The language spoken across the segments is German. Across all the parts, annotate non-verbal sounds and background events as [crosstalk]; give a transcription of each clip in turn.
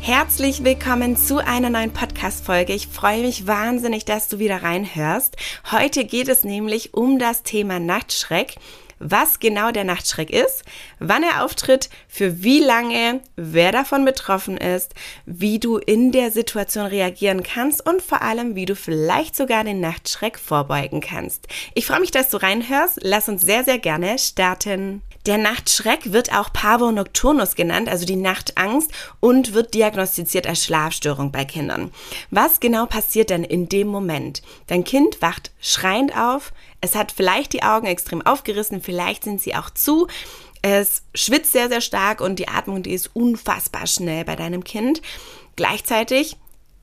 Herzlich willkommen zu einer neuen Podcast-Folge. Ich freue mich wahnsinnig, dass du wieder reinhörst. Heute geht es nämlich um das Thema Nachtschreck was genau der Nachtschreck ist, wann er auftritt, für wie lange, wer davon betroffen ist, wie du in der Situation reagieren kannst und vor allem, wie du vielleicht sogar den Nachtschreck vorbeugen kannst. Ich freue mich, dass du reinhörst. Lass uns sehr, sehr gerne starten. Der Nachtschreck wird auch Pavo nocturnus genannt, also die Nachtangst, und wird diagnostiziert als Schlafstörung bei Kindern. Was genau passiert denn in dem Moment? Dein Kind wacht schreiend auf, es hat vielleicht die Augen extrem aufgerissen, vielleicht sind sie auch zu. Es schwitzt sehr, sehr stark und die Atmung, die ist unfassbar schnell bei deinem Kind. Gleichzeitig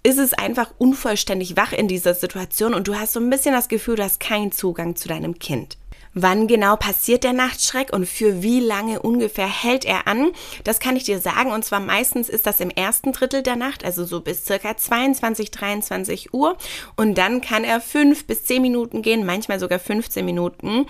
ist es einfach unvollständig wach in dieser Situation und du hast so ein bisschen das Gefühl, du hast keinen Zugang zu deinem Kind. Wann genau passiert der Nachtschreck und für wie lange ungefähr hält er an? Das kann ich dir sagen. Und zwar meistens ist das im ersten Drittel der Nacht, also so bis circa 22, 23 Uhr. Und dann kann er fünf bis zehn Minuten gehen, manchmal sogar 15 Minuten.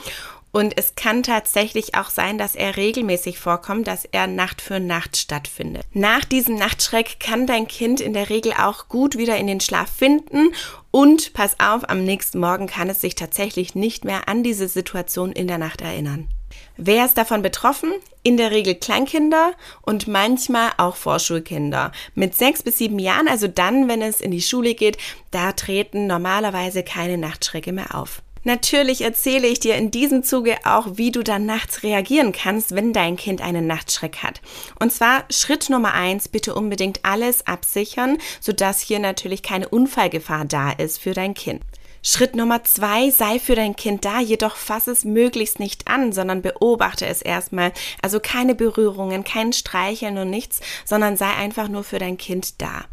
Und es kann tatsächlich auch sein, dass er regelmäßig vorkommt, dass er Nacht für Nacht stattfindet. Nach diesem Nachtschreck kann dein Kind in der Regel auch gut wieder in den Schlaf finden und pass auf, am nächsten Morgen kann es sich tatsächlich nicht mehr an diese Situation in der Nacht erinnern. Wer ist davon betroffen? In der Regel Kleinkinder und manchmal auch Vorschulkinder. Mit sechs bis sieben Jahren, also dann, wenn es in die Schule geht, da treten normalerweise keine Nachtschrecke mehr auf. Natürlich erzähle ich dir in diesem Zuge auch, wie du dann nachts reagieren kannst, wenn dein Kind einen Nachtschreck hat. Und zwar Schritt Nummer eins, bitte unbedingt alles absichern, sodass hier natürlich keine Unfallgefahr da ist für dein Kind. Schritt Nummer zwei, sei für dein Kind da, jedoch fass es möglichst nicht an, sondern beobachte es erstmal. Also keine Berührungen, kein Streicheln und nichts, sondern sei einfach nur für dein Kind da.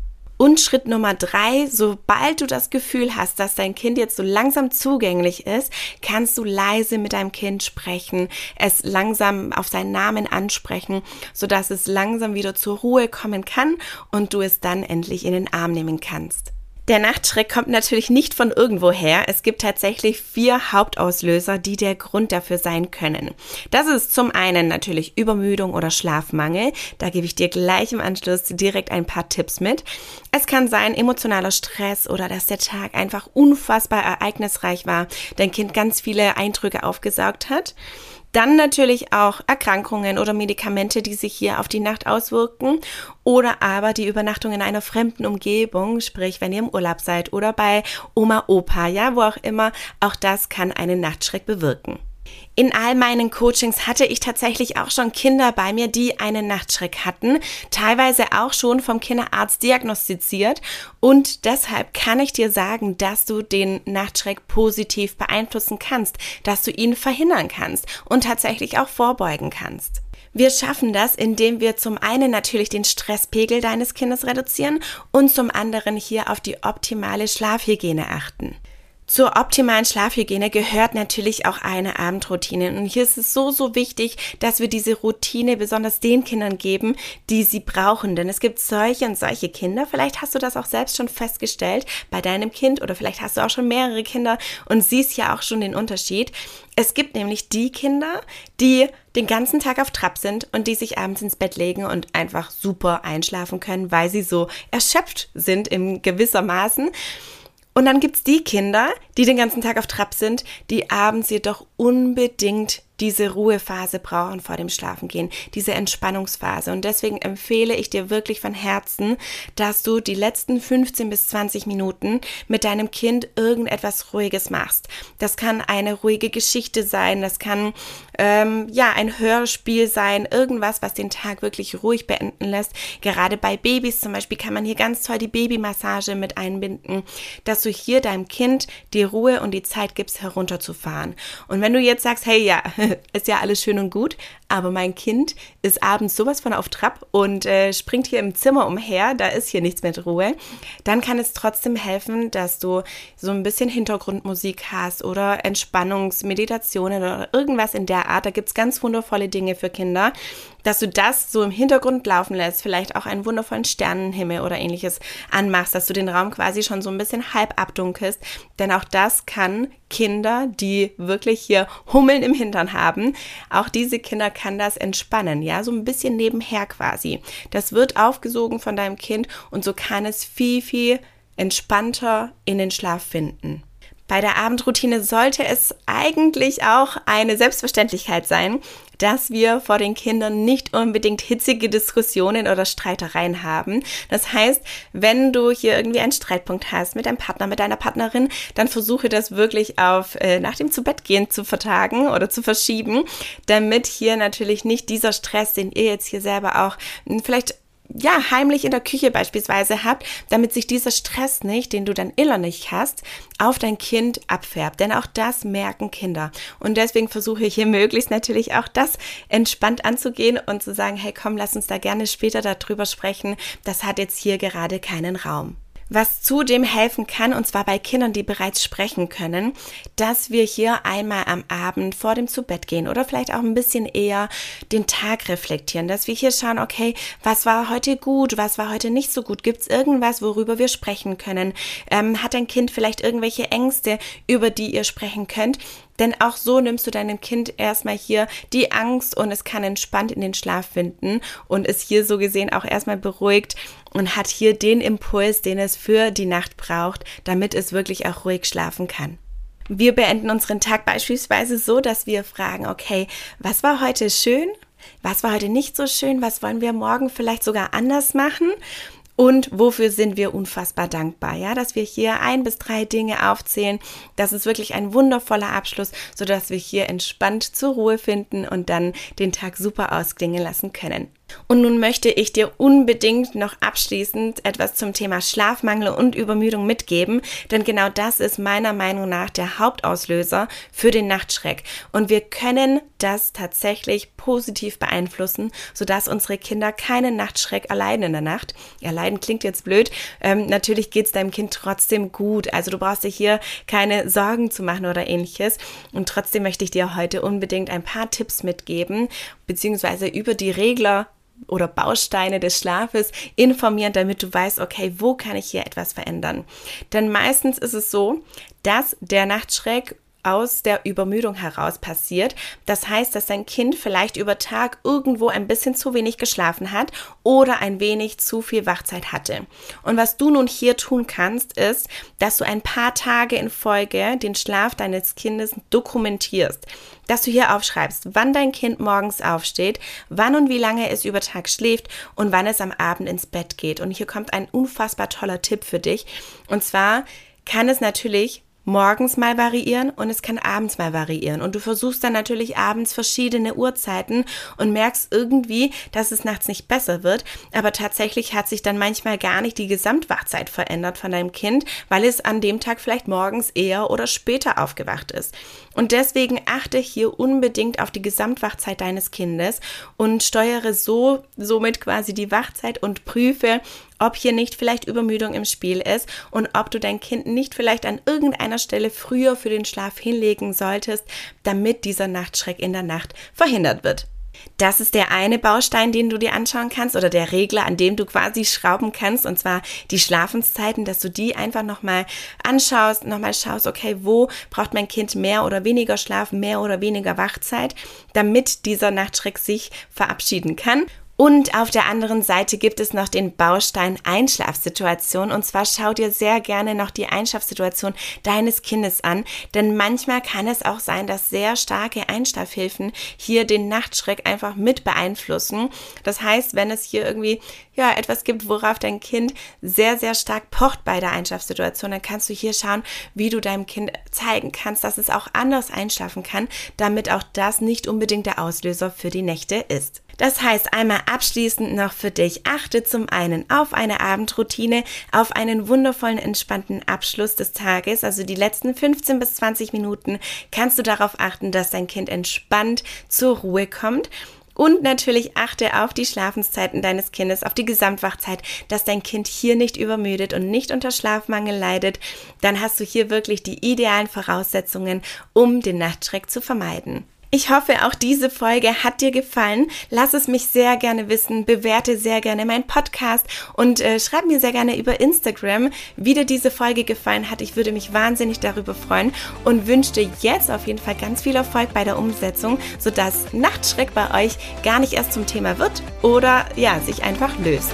Und Schritt Nummer drei, sobald du das Gefühl hast, dass dein Kind jetzt so langsam zugänglich ist, kannst du leise mit deinem Kind sprechen, es langsam auf seinen Namen ansprechen, sodass es langsam wieder zur Ruhe kommen kann und du es dann endlich in den Arm nehmen kannst. Der Nachtschreck kommt natürlich nicht von irgendwoher. Es gibt tatsächlich vier Hauptauslöser, die der Grund dafür sein können. Das ist zum einen natürlich Übermüdung oder Schlafmangel. Da gebe ich dir gleich im Anschluss direkt ein paar Tipps mit. Es kann sein emotionaler Stress oder dass der Tag einfach unfassbar ereignisreich war, dein Kind ganz viele Eindrücke aufgesaugt hat. Dann natürlich auch Erkrankungen oder Medikamente, die sich hier auf die Nacht auswirken oder aber die Übernachtung in einer fremden Umgebung, sprich wenn ihr im Urlaub seid oder bei Oma, Opa, ja, wo auch immer, auch das kann einen Nachtschreck bewirken. In all meinen Coachings hatte ich tatsächlich auch schon Kinder bei mir, die einen Nachtschreck hatten, teilweise auch schon vom Kinderarzt diagnostiziert und deshalb kann ich dir sagen, dass du den Nachtschreck positiv beeinflussen kannst, dass du ihn verhindern kannst und tatsächlich auch vorbeugen kannst. Wir schaffen das, indem wir zum einen natürlich den Stresspegel deines Kindes reduzieren und zum anderen hier auf die optimale Schlafhygiene achten. Zur optimalen Schlafhygiene gehört natürlich auch eine Abendroutine. Und hier ist es so, so wichtig, dass wir diese Routine besonders den Kindern geben, die sie brauchen. Denn es gibt solche und solche Kinder. Vielleicht hast du das auch selbst schon festgestellt bei deinem Kind oder vielleicht hast du auch schon mehrere Kinder und siehst ja auch schon den Unterschied. Es gibt nämlich die Kinder, die den ganzen Tag auf Trab sind und die sich abends ins Bett legen und einfach super einschlafen können, weil sie so erschöpft sind in gewisser Maßen. Und dann gibt's die Kinder, die den ganzen Tag auf Trab sind, die abends jedoch unbedingt diese Ruhephase brauchen vor dem Schlafengehen, diese Entspannungsphase. Und deswegen empfehle ich dir wirklich von Herzen, dass du die letzten 15 bis 20 Minuten mit deinem Kind irgendetwas Ruhiges machst. Das kann eine ruhige Geschichte sein, das kann ähm, ja ein Hörspiel sein, irgendwas, was den Tag wirklich ruhig beenden lässt. Gerade bei Babys zum Beispiel kann man hier ganz toll die Babymassage mit einbinden, dass du hier deinem Kind die Ruhe und die Zeit gibst, herunterzufahren. Und wenn du jetzt sagst, hey ja, [laughs] ist ja alles schön und gut, aber mein Kind ist abends sowas von auf Trab und äh, springt hier im Zimmer umher, da ist hier nichts mit Ruhe, dann kann es trotzdem helfen, dass du so ein bisschen Hintergrundmusik hast oder Entspannungsmeditationen oder irgendwas in der Art. Da gibt es ganz wundervolle Dinge für Kinder, dass du das so im Hintergrund laufen lässt, vielleicht auch einen wundervollen Sternenhimmel oder ähnliches anmachst, dass du den Raum quasi schon so ein bisschen halb abdunkelst, denn auch das kann Kinder, die wirklich hier Hummeln im Hintern haben, auch diese Kinder kann das entspannen, ja, so ein bisschen nebenher quasi. Das wird aufgesogen von deinem Kind und so kann es viel, viel entspannter in den Schlaf finden. Bei der Abendroutine sollte es eigentlich auch eine Selbstverständlichkeit sein, dass wir vor den Kindern nicht unbedingt hitzige Diskussionen oder Streitereien haben. Das heißt, wenn du hier irgendwie einen Streitpunkt hast mit deinem Partner, mit deiner Partnerin, dann versuche das wirklich auf äh, nach dem Zubettgehen zu vertagen oder zu verschieben, damit hier natürlich nicht dieser Stress, den ihr jetzt hier selber auch hm, vielleicht ja, heimlich in der Küche beispielsweise habt, damit sich dieser Stress nicht, den du dann innerlich hast, auf dein Kind abfärbt. Denn auch das merken Kinder. Und deswegen versuche ich hier möglichst natürlich auch das entspannt anzugehen und zu sagen, hey komm, lass uns da gerne später darüber sprechen. Das hat jetzt hier gerade keinen Raum was zudem helfen kann, und zwar bei Kindern, die bereits sprechen können, dass wir hier einmal am Abend vor dem Zubettgehen oder vielleicht auch ein bisschen eher den Tag reflektieren, dass wir hier schauen, okay, was war heute gut, was war heute nicht so gut, gibt es irgendwas, worüber wir sprechen können, ähm, hat dein Kind vielleicht irgendwelche Ängste, über die ihr sprechen könnt, denn auch so nimmst du deinem Kind erstmal hier die Angst und es kann entspannt in den Schlaf finden und ist hier so gesehen auch erstmal beruhigt und hat hier den Impuls, den es für die Nacht braucht, damit es wirklich auch ruhig schlafen kann. Wir beenden unseren Tag beispielsweise so, dass wir fragen, okay, was war heute schön? Was war heute nicht so schön? Was wollen wir morgen vielleicht sogar anders machen? Und wofür sind wir unfassbar dankbar, ja, dass wir hier ein bis drei Dinge aufzählen. Das ist wirklich ein wundervoller Abschluss, sodass wir hier entspannt zur Ruhe finden und dann den Tag super ausklingen lassen können. Und nun möchte ich dir unbedingt noch abschließend etwas zum Thema Schlafmangel und Übermüdung mitgeben, denn genau das ist meiner Meinung nach der Hauptauslöser für den Nachtschreck. Und wir können das tatsächlich positiv beeinflussen, sodass unsere Kinder keinen Nachtschreck erleiden in der Nacht. Erleiden klingt jetzt blöd. Ähm, natürlich geht es deinem Kind trotzdem gut. Also du brauchst dir hier keine Sorgen zu machen oder ähnliches. Und trotzdem möchte ich dir heute unbedingt ein paar Tipps mitgeben, beziehungsweise über die Regler oder Bausteine des Schlafes informieren, damit du weißt, okay, wo kann ich hier etwas verändern? Denn meistens ist es so, dass der Nachtschreck aus der Übermüdung heraus passiert. Das heißt, dass dein Kind vielleicht über Tag irgendwo ein bisschen zu wenig geschlafen hat oder ein wenig zu viel Wachzeit hatte. Und was du nun hier tun kannst, ist, dass du ein paar Tage in Folge den Schlaf deines Kindes dokumentierst. Dass du hier aufschreibst, wann dein Kind morgens aufsteht, wann und wie lange es über Tag schläft und wann es am Abend ins Bett geht. Und hier kommt ein unfassbar toller Tipp für dich. Und zwar kann es natürlich morgens mal variieren und es kann abends mal variieren. Und du versuchst dann natürlich abends verschiedene Uhrzeiten und merkst irgendwie, dass es nachts nicht besser wird. Aber tatsächlich hat sich dann manchmal gar nicht die Gesamtwachzeit verändert von deinem Kind, weil es an dem Tag vielleicht morgens eher oder später aufgewacht ist. Und deswegen achte hier unbedingt auf die Gesamtwachzeit deines Kindes und steuere so somit quasi die Wachzeit und prüfe, ob hier nicht vielleicht Übermüdung im Spiel ist und ob du dein Kind nicht vielleicht an irgendeiner Stelle früher für den Schlaf hinlegen solltest, damit dieser Nachtschreck in der Nacht verhindert wird. Das ist der eine Baustein, den du dir anschauen kannst oder der Regler, an dem du quasi schrauben kannst und zwar die Schlafenszeiten, dass du die einfach nochmal anschaust, nochmal schaust, okay, wo braucht mein Kind mehr oder weniger Schlaf, mehr oder weniger Wachzeit, damit dieser Nachtschreck sich verabschieden kann und auf der anderen Seite gibt es noch den Baustein Einschlafsituation. Und zwar schau dir sehr gerne noch die Einschlafsituation deines Kindes an. Denn manchmal kann es auch sein, dass sehr starke Einschlafhilfen hier den Nachtschreck einfach mit beeinflussen. Das heißt, wenn es hier irgendwie ja etwas gibt, worauf dein Kind sehr, sehr stark pocht bei der Einschlafsituation, dann kannst du hier schauen, wie du deinem Kind zeigen kannst, dass es auch anders einschlafen kann, damit auch das nicht unbedingt der Auslöser für die Nächte ist. Das heißt, einmal abschließend noch für dich, achte zum einen auf eine Abendroutine, auf einen wundervollen, entspannten Abschluss des Tages. Also die letzten 15 bis 20 Minuten kannst du darauf achten, dass dein Kind entspannt zur Ruhe kommt. Und natürlich achte auf die Schlafenszeiten deines Kindes, auf die Gesamtwachzeit, dass dein Kind hier nicht übermüdet und nicht unter Schlafmangel leidet. Dann hast du hier wirklich die idealen Voraussetzungen, um den Nachtschreck zu vermeiden. Ich hoffe, auch diese Folge hat dir gefallen. Lass es mich sehr gerne wissen. Bewerte sehr gerne meinen Podcast und äh, schreib mir sehr gerne über Instagram, wie dir diese Folge gefallen hat. Ich würde mich wahnsinnig darüber freuen und wünsche dir jetzt auf jeden Fall ganz viel Erfolg bei der Umsetzung, sodass Nachtschreck bei euch gar nicht erst zum Thema wird oder ja, sich einfach löst.